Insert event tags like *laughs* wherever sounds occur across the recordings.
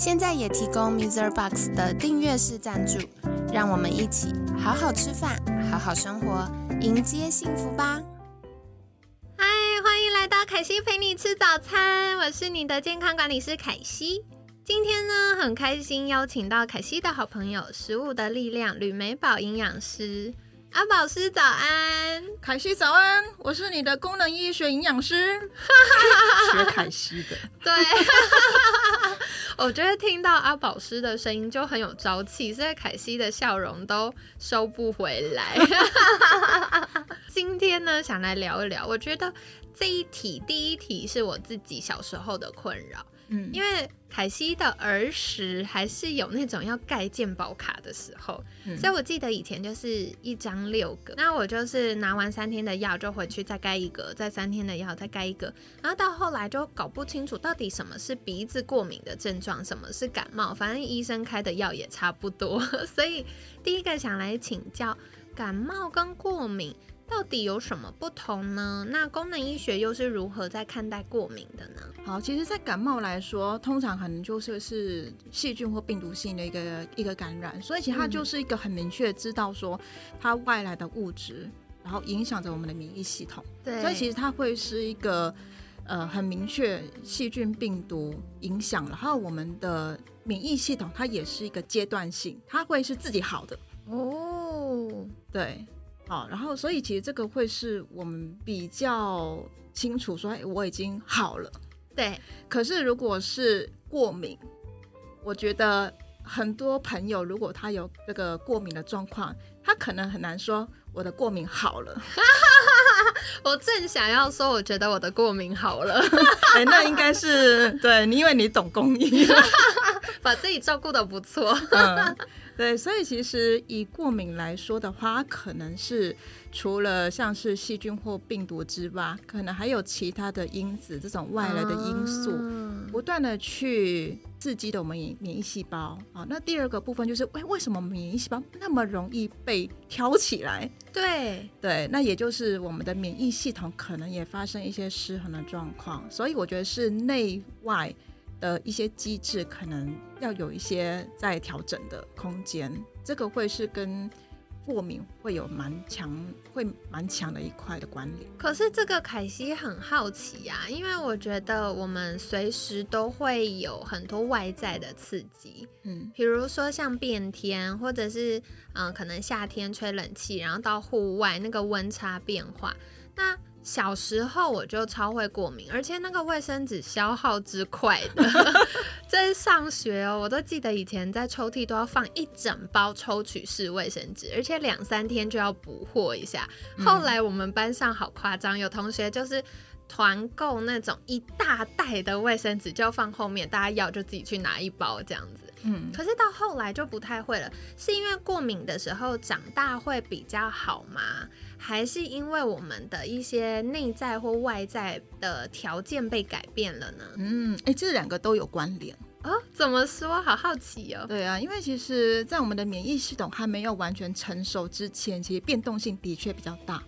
现在也提供 Mr. Box 的订阅式赞助，让我们一起好好吃饭，好好生活，迎接幸福吧！嗨，欢迎来到凯西陪你吃早餐，我是你的健康管理师凯西。今天呢，很开心邀请到凯西的好朋友——食物的力量吕美宝营养师阿宝师，早安！凯西早安，我是你的功能医学营养师，*laughs* 学凯西的。对，我觉得听到阿宝师的声音就很有朝气，所以凯西的笑容都收不回来。*laughs* 今天呢，想来聊一聊，我觉得这一题第一题是我自己小时候的困扰。嗯，因为凯西的儿时还是有那种要盖健保卡的时候，所以我记得以前就是一张六个，那我就是拿完三天的药就回去再盖一个，再三天的药再盖一个，然后到后来就搞不清楚到底什么是鼻子过敏的症状，什么是感冒，反正医生开的药也差不多，*laughs* 所以第一个想来请教，感冒跟过敏。到底有什么不同呢？那功能医学又是如何在看待过敏的呢？好，其实，在感冒来说，通常可能就是是细菌或病毒性的一个一个感染，所以其实它就是一个很明确知道说它外来的物质，然后影响着我们的免疫系统。对，所以其实它会是一个呃很明确细菌病毒影响了，还有我们的免疫系统，它也是一个阶段性，它会是自己好的。哦，对。好，然后所以其实这个会是我们比较清楚说，哎，我已经好了。对。可是如果是过敏，我觉得很多朋友如果他有这个过敏的状况，他可能很难说我的过敏好了。*laughs* 我正想要说，我觉得我的过敏好了。哎，那应该是对你，因为你懂公益，把自己照顾的不错。*laughs* 对，所以其实以过敏来说的话，可能是除了像是细菌或病毒之外，可能还有其他的因子，这种外来的因素，不断的去刺激的我们免免疫细胞啊。那第二个部分就是，为为什么免疫细胞那么容易被挑起来？对对，那也就是我们的免疫系统可能也发生一些失衡的状况。所以我觉得是内外。的一些机制可能要有一些在调整的空间，这个会是跟过敏会有蛮强、会蛮强的一块的关联。可是这个凯西很好奇呀，因为我觉得我们随时都会有很多外在的刺激，嗯，比如说像变天，或者是嗯，可能夏天吹冷气，然后到户外那个温差变化，那。小时候我就超会过敏，而且那个卫生纸消耗之快的，*laughs* 在上学哦，我都记得以前在抽屉都要放一整包抽取式卫生纸，而且两三天就要补货一下。后来我们班上好夸张，有同学就是团购那种一大袋的卫生纸，就放后面，大家要就自己去拿一包这样子。嗯，可是到后来就不太会了，是因为过敏的时候长大会比较好吗？还是因为我们的一些内在或外在的条件被改变了呢？嗯，哎，这两个都有关联啊？怎么说？好好奇哦。对啊，因为其实，在我们的免疫系统还没有完全成熟之前，其实变动性的确比较大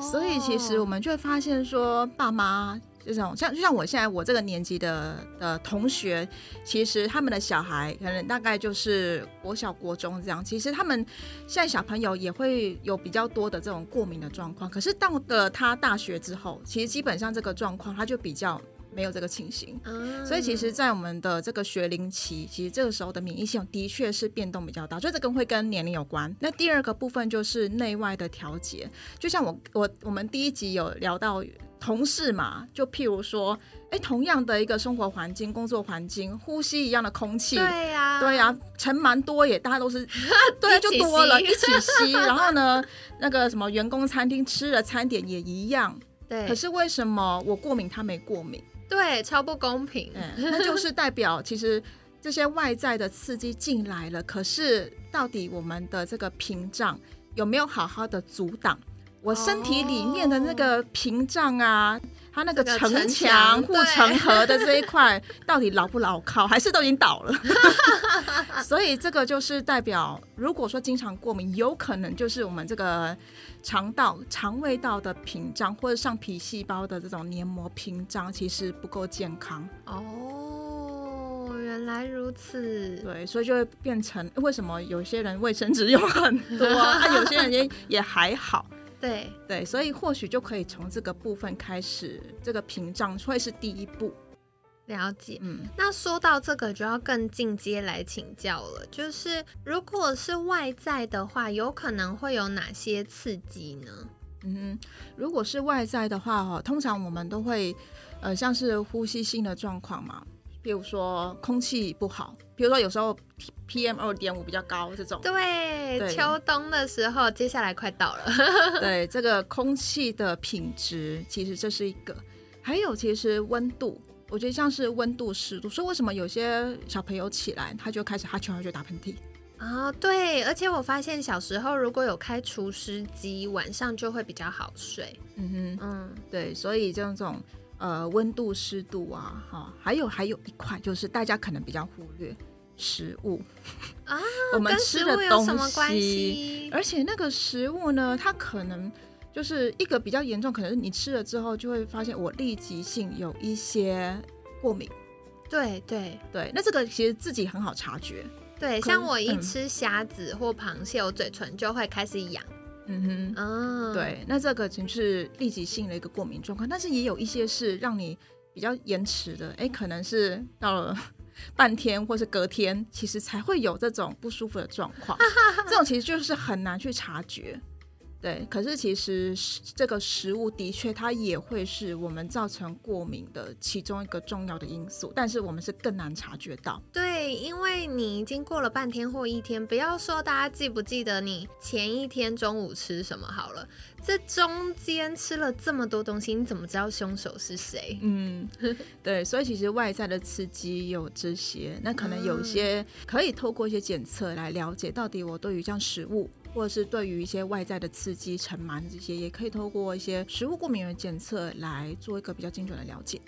所以其实我们就会发现说，爸妈。这种像就像我现在我这个年纪的的同学，其实他们的小孩可能大概就是国小国中这样。其实他们现在小朋友也会有比较多的这种过敏的状况。可是到了他大学之后，其实基本上这个状况他就比较没有这个情形。所以其实，在我们的这个学龄期，其实这个时候的免疫系统的确是变动比较大，所以这个会跟年龄有关。那第二个部分就是内外的调节，就像我我我们第一集有聊到。同事嘛，就譬如说，哎，同样的一个生活环境、工作环境，呼吸一样的空气，对呀，对呀，尘蛮多也，大家都是，*laughs* 对，就多了，一起吸。然后呢，那个什么员工餐厅吃的餐点也一样，对。可是为什么我过敏，他没过敏？对，超不公平。*laughs* 那就是代表其实这些外在的刺激进来了，可是到底我们的这个屏障有没有好好的阻挡？我身体里面的那个屏障啊，它那个城墙 *laughs* 护城河的这一块，到底牢不牢靠，还是都已经倒了？*laughs* 所以这个就是代表，如果说经常过敏，有可能就是我们这个肠道、肠胃道的屏障，或者上皮细胞的这种黏膜屏障，其实不够健康。哦，原来如此。对，所以就会变成为什么有些人卫生纸用很多，*laughs* 啊，有些人也也还好。对对，所以或许就可以从这个部分开始，这个屏障会是第一步。了解，嗯，那说到这个就要更进阶来请教了，就是如果是外在的话，有可能会有哪些刺激呢？嗯，如果是外在的话，哈，通常我们都会，呃，像是呼吸性的状况嘛。比如说空气不好，比如说有时候 P M 二点五比较高这种。对，秋冬的时候，接下来快到了。*laughs* *laughs* 对，这个空气的品质，其实这是一个。还有，其实温度，我觉得像是温度、湿度。所以为什么有些小朋友起来他就开始哈欠，他就打喷嚏啊？对，而且我发现小时候如果有开除湿机，晚上就会比较好睡。嗯哼，嗯，对，所以这种。呃，温度、湿度啊，哈，还有还有一块就是大家可能比较忽略食物啊，*laughs* 我们吃的东西，而且那个食物呢，它可能就是一个比较严重，可能是你吃了之后就会发现我立即性有一些过敏，对对。对，那这个其实自己很好察觉，对，像我一吃虾子或螃蟹，我嘴唇就会开始痒。嗯哼，啊，对，那这个就是立即性的一个过敏状况，但是也有一些是让你比较延迟的，哎，可能是到了半天或是隔天，其实才会有这种不舒服的状况，*laughs* 这种其实就是很难去察觉。对，可是其实这个食物的确它也会是我们造成过敏的其中一个重要的因素，但是我们是更难察觉到。对，因为你已经过了半天或一天，不要说大家记不记得你前一天中午吃什么好了，这中间吃了这么多东西，你怎么知道凶手是谁？嗯，对，所以其实外在的刺激有这些，那可能有些可以透过一些检测来了解到底我对于这样食物。或者是对于一些外在的刺激、尘螨这些，也可以透过一些食物过敏原检测来做一个比较精准的了解。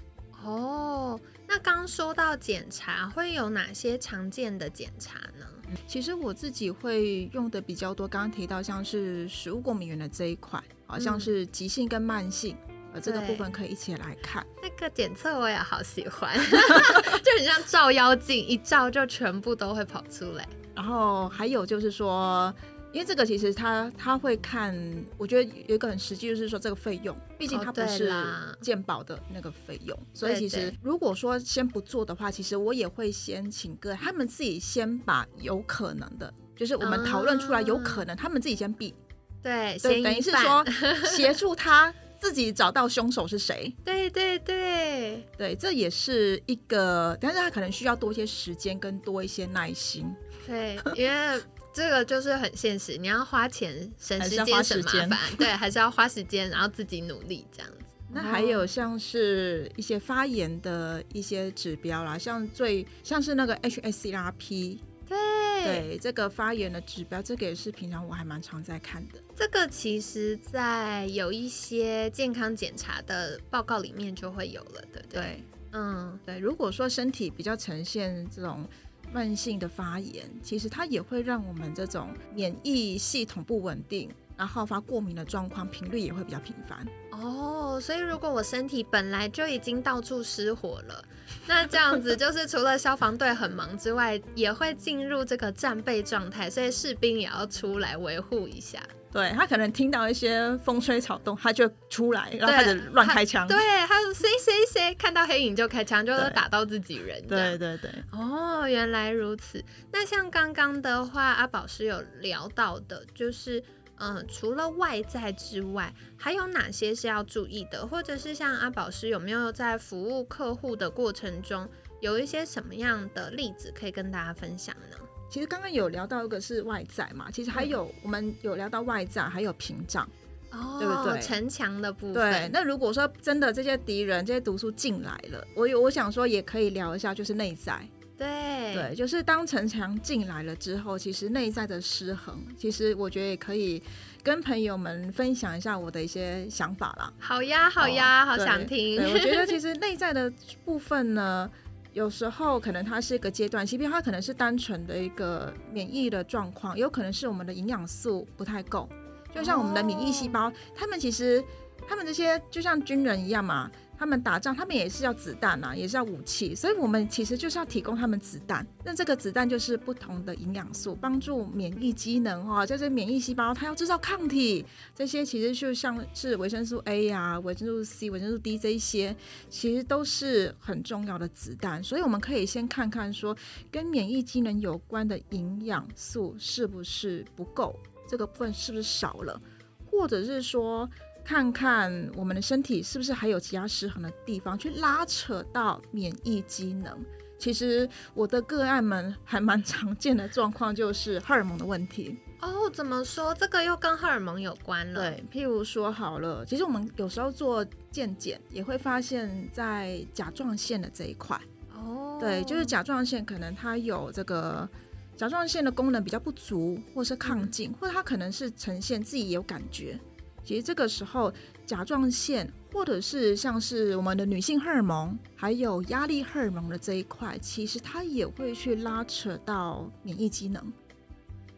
哦，那刚说到检查，会有哪些常见的检查呢？其实我自己会用的比较多，刚刚提到像是食物过敏源的这一块，好像是急性跟慢性，呃，这个部分可以一起来看。那个检测我也好喜欢，*laughs* 就很像照妖镜，一照就全部都会跑出来。然后还有就是说。因为这个其实他他会看，我觉得有一个很实际，就是说这个费用，毕竟它不是鉴保的那个费用，所以其实如果说先不做的话，其实我也会先请个他们自己先把有可能的，就是我们讨论出来有可能，他们自己先避，对，对，等于是说 *laughs* 协助他自己找到凶手是谁，对对对对，这也是一个，但是他可能需要多一些时间跟多一些耐心，对，因为。这个就是很现实，你要花钱省时间省麻烦，*laughs* 对，还是要花时间，然后自己努力这样子。那还有像是一些发炎的一些指标啦，像最像是那个 HSCRP，对对，这个发炎的指标，这个也是平常我还蛮常在看的。这个其实，在有一些健康检查的报告里面就会有了，对对？嗯，对。如果说身体比较呈现这种。慢性的发炎，其实它也会让我们这种免疫系统不稳定，然后发过敏的状况频率也会比较频繁。哦，所以如果我身体本来就已经到处失火了，那这样子就是除了消防队很忙之外，也会进入这个战备状态，所以士兵也要出来维护一下。对他可能听到一些风吹草动，他就出来，然后开始乱开枪。对，他说谁谁谁看到黑影就开枪，就打到自己人。对对对。哦，原来如此。那像刚刚的话，阿宝是有聊到的，就是嗯，除了外在之外，还有哪些是要注意的？或者是像阿宝师有没有在服务客户的过程中，有一些什么样的例子可以跟大家分享呢？其实刚刚有聊到一个是外在嘛，其实还有我们有聊到外在，还有屏障，哦，对不对？城墙的部分。对，那如果说真的这些敌人、这些毒素进来了，我有我想说也可以聊一下，就是内在。对对，就是当城墙进来了之后，其实内在的失衡，其实我觉得也可以跟朋友们分享一下我的一些想法啦。好呀，好呀，好想听。对，我觉得其实 *laughs* 内在的部分呢，有时候可能它是一个阶段，其实它可能是单纯的一个免疫的状况，有可能是我们的营养素不太够。就像我们的免疫细胞，他们其实他们这些就像军人一样嘛。他们打仗，他们也是要子弹呐，也是要武器，所以我们其实就是要提供他们子弹。那这个子弹就是不同的营养素，帮助免疫机能哈，就是免疫细胞它要制造抗体，这些其实就像是维生素 A 呀、维生素 C、维生素 D 这一些，其实都是很重要的子弹。所以我们可以先看看说，跟免疫机能有关的营养素是不是不够，这个部分是不是少了，或者是说。看看我们的身体是不是还有其他失衡的地方，去拉扯到免疫机能。其实我的个案们还蛮常见的状况就是荷尔蒙的问题哦。怎么说？这个又跟荷尔蒙有关了？对，譬如说好了，其实我们有时候做健检也会发现，在甲状腺的这一块哦，对，就是甲状腺可能它有这个甲状腺的功能比较不足，或是亢进，或者它可能是呈现自己有感觉。其实这个时候，甲状腺或者是像是我们的女性荷尔蒙，还有压力荷尔蒙的这一块，其实它也会去拉扯到免疫机能。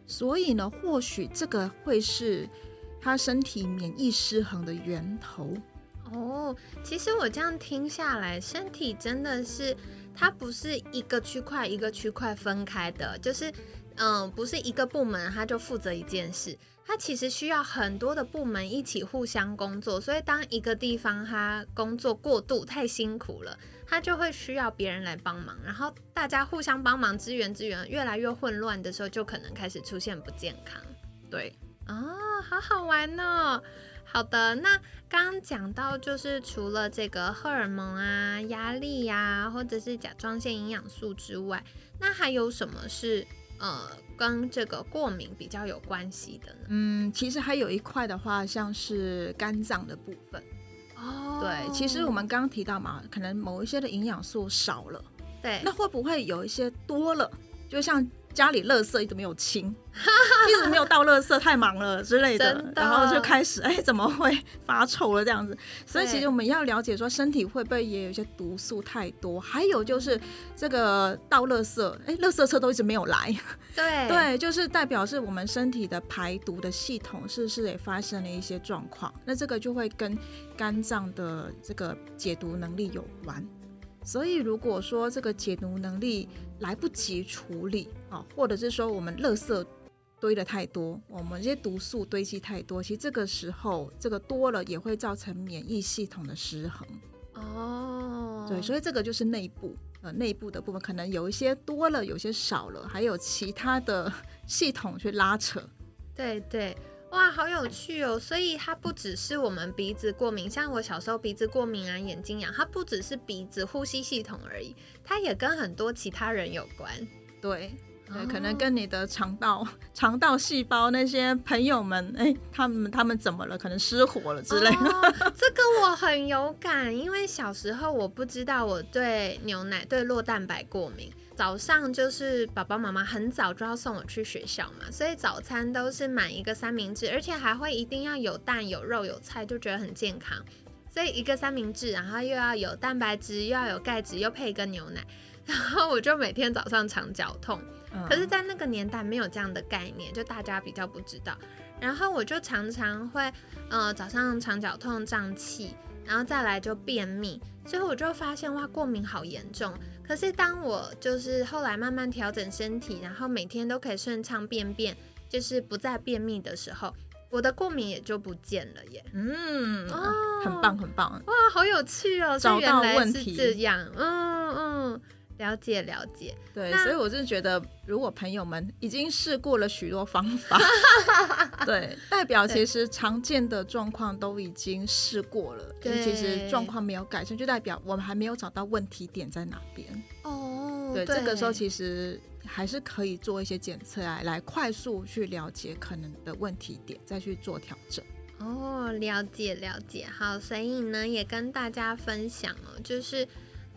所以呢，或许这个会是他身体免疫失衡的源头。哦，其实我这样听下来，身体真的是它不是一个区块一个区块分开的，就是嗯，不是一个部门他就负责一件事。他其实需要很多的部门一起互相工作，所以当一个地方他工作过度太辛苦了，他就会需要别人来帮忙，然后大家互相帮忙支援支援，越来越混乱的时候，就可能开始出现不健康。对，哦，好好玩哦。好的，那刚刚讲到就是除了这个荷尔蒙啊、压力呀，或者是甲状腺营养素之外，那还有什么是呃？跟这个过敏比较有关系的呢？嗯，其实还有一块的话，像是肝脏的部分。哦，对，其实我们刚刚提到嘛，可能某一些的营养素少了，对，那会不会有一些多了？就像。家里垃圾一直没有清，一直没有倒垃圾，太忙了之类的，然后就开始哎，怎么会发臭了这样子？所以其实我们要了解说，身体会不会也有一些毒素太多？还有就是这个倒垃圾，哎，垃圾车都一直没有来，对 *laughs* 对，就是代表是我们身体的排毒的系统是不是也发生了一些状况？那这个就会跟肝脏的这个解毒能力有关。所以，如果说这个解毒能力来不及处理啊，或者是说我们垃圾堆的太多，我们这些毒素堆积太多，其实这个时候这个多了也会造成免疫系统的失衡。哦，对，所以这个就是内部呃内部的部分，可能有一些多了，有些少了，还有其他的 *laughs* 系统去拉扯。对对。哇，好有趣哦！所以它不只是我们鼻子过敏，像我小时候鼻子过敏啊，眼睛痒，它不只是鼻子呼吸系统而已，它也跟很多其他人有关。对，对，可能跟你的肠道、肠道细胞那些朋友们，哎，他们他们怎么了？可能失火了之类的。这个我很有感，因为小时候我不知道我对牛奶、对酪蛋白过敏。早上就是爸爸妈妈很早就要送我去学校嘛，所以早餐都是买一个三明治，而且还会一定要有蛋、有肉、有菜，就觉得很健康。所以一个三明治，然后又要有蛋白质，又要有钙质，又配一个牛奶，然后我就每天早上肠绞痛。可是，在那个年代没有这样的概念，就大家比较不知道。然后我就常常会，呃，早上肠绞痛、胀气，然后再来就便秘，最后我就发现哇，过敏好严重。可是当我就是后来慢慢调整身体，然后每天都可以顺畅便便，就是不再便秘的时候，我的过敏也就不见了耶。嗯，哦，很棒很棒，哇，好有趣哦，找到问题这样，嗯嗯。了解了解，对，所以我是觉得，如果朋友们已经试过了许多方法，*laughs* 对，代表其实常见的状况都已经试过了，就其实状况没有改善，就代表我们还没有找到问题点在哪边。哦，对，这个时候其实还是可以做一些检测啊来快速去了解可能的问题点，再去做调整。哦，了解了解，好，所以呢也跟大家分享哦，就是。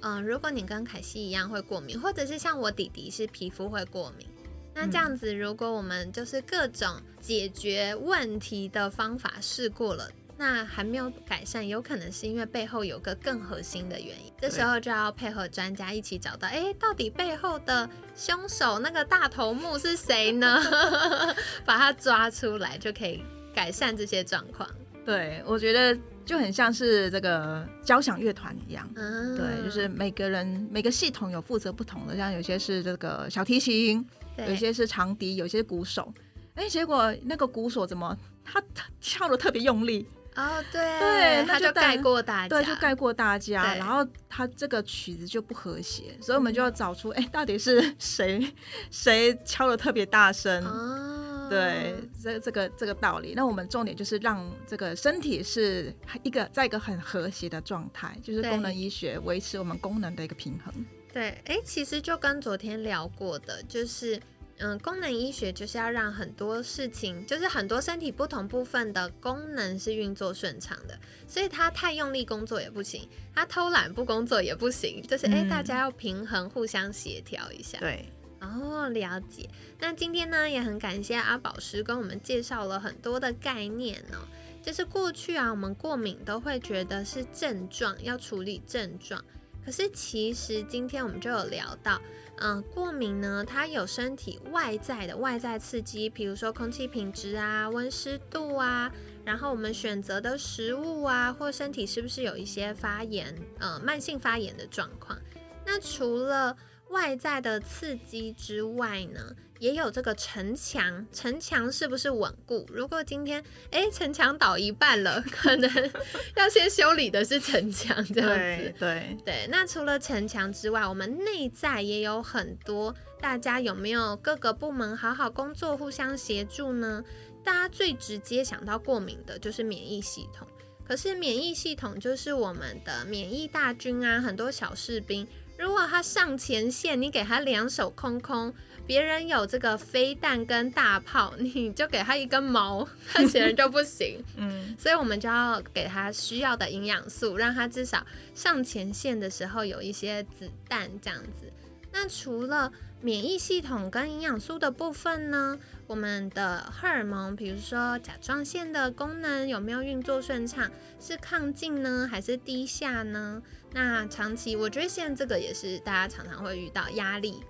嗯，如果你跟凯西一样会过敏，或者是像我弟弟是皮肤会过敏，那这样子，如果我们就是各种解决问题的方法试过了。那还没有改善，有可能是因为背后有个更核心的原因。这时候就要配合专家一起找到，哎，到底背后的凶手那个大头目是谁呢？*laughs* 把他抓出来，就可以改善这些状况。对，我觉得就很像是这个交响乐团一样。对，就是每个人每个系统有负责不同的，像有些是这个小提琴，有些是长笛，有些鼓手。哎，结果那个鼓手怎么他他跳的特别用力？哦，对对，他就盖过大家，对，就盖过大家。然后他这个曲子就不和谐，所以我们就要找出，哎，到底是谁谁敲的特别大声？哦，对，这这个这个道理。那我们重点就是让这个身体是一个在一个很和谐的状态，就是功能医学维持我们功能的一个平衡。对，哎，其实就跟昨天聊过的，就是。嗯，功能医学就是要让很多事情，就是很多身体不同部分的功能是运作顺畅的，所以他太用力工作也不行，他偷懒不工作也不行，就是哎，大家要平衡，互相协调一下。对，哦，了解。那今天呢，也很感谢阿宝师跟我们介绍了很多的概念哦，就是过去啊，我们过敏都会觉得是症状，要处理症状，可是其实今天我们就有聊到。嗯，过敏呢，它有身体外在的外在刺激，比如说空气品质啊、温湿度啊，然后我们选择的食物啊，或身体是不是有一些发炎，呃，慢性发炎的状况。那除了外在的刺激之外呢？也有这个城墙，城墙是不是稳固？如果今天哎城墙倒一半了，可能 *laughs* 要先修理的是城墙，这样子。对对。那除了城墙之外，我们内在也有很多。大家有没有各个部门好好工作，互相协助呢？大家最直接想到过敏的就是免疫系统。可是免疫系统就是我们的免疫大军啊，很多小士兵。如果他上前线，你给他两手空空。别人有这个飞弹跟大炮，你就给他一根毛，他显然就不行。嗯，所以我们就要给他需要的营养素，让他至少上前线的时候有一些子弹这样子。那除了免疫系统跟营养素的部分呢，我们的荷尔蒙，比如说甲状腺的功能有没有运作顺畅，是亢进呢，还是低下呢？那长期，我觉得现在这个也是大家常常会遇到压力。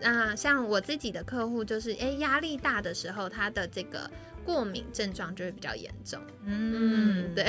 那像我自己的客户，就是诶压力大的时候，他的这个过敏症状就会比较严重。嗯，对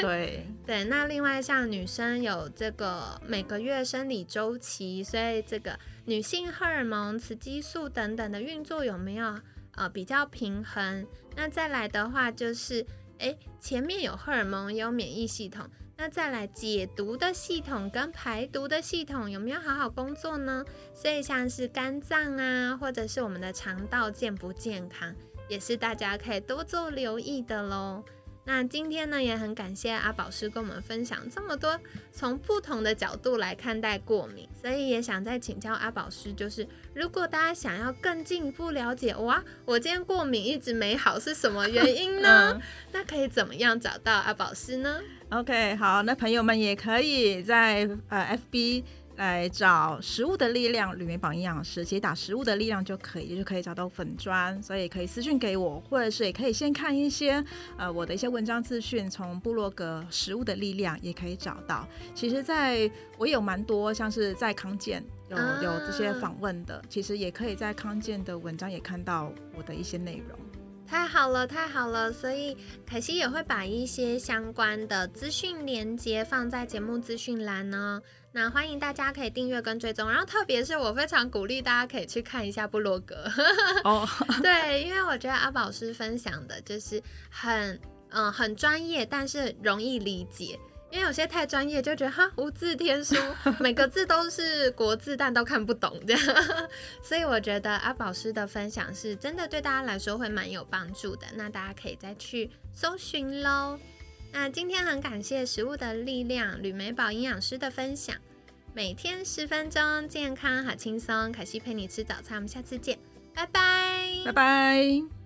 对 *laughs* 对。那另外像女生有这个每个月生理周期，所以这个女性荷尔蒙、雌激素等等的运作有没有呃比较平衡？那再来的话就是，诶前面有荷尔蒙，有免疫系统。那再来解毒的系统跟排毒的系统有没有好好工作呢？所以像是肝脏啊，或者是我们的肠道健不健康，也是大家可以多做留意的喽。那今天呢，也很感谢阿宝师跟我们分享这么多从不同的角度来看待过敏，所以也想再请教阿宝师，就是如果大家想要更进一步了解，哇，我今天过敏一直没好是什么原因呢？*laughs* 那可以怎么样找到阿宝师呢？OK，好，那朋友们也可以在呃 FB。来找食物的力量，铝镁宝营养师，其实打食物的力量就可以，就可以找到粉砖，所以可以私讯给我，或者是也可以先看一些呃我的一些文章资讯，从部落格食物的力量也可以找到。其实，在我有蛮多像是在康健有有这些访问的，其实也可以在康健的文章也看到我的一些内容。太好了，太好了！所以凯西也会把一些相关的资讯连接放在节目资讯栏呢。那欢迎大家可以订阅跟追踪，然后特别是我非常鼓励大家可以去看一下部落格。哦，*laughs* 对，因为我觉得阿宝师分享的就是很嗯很专业，但是容易理解。因为有些太专业，就觉得哈无字天书，每个字都是国字，但都看不懂这样。*laughs* 所以我觉得阿宝师的分享是真的对大家来说会蛮有帮助的。那大家可以再去搜寻喽。那今天很感谢食物的力量吕美宝营养师的分享，每天十分钟，健康好轻松。凯西陪你吃早餐，我们下次见，拜拜，拜拜。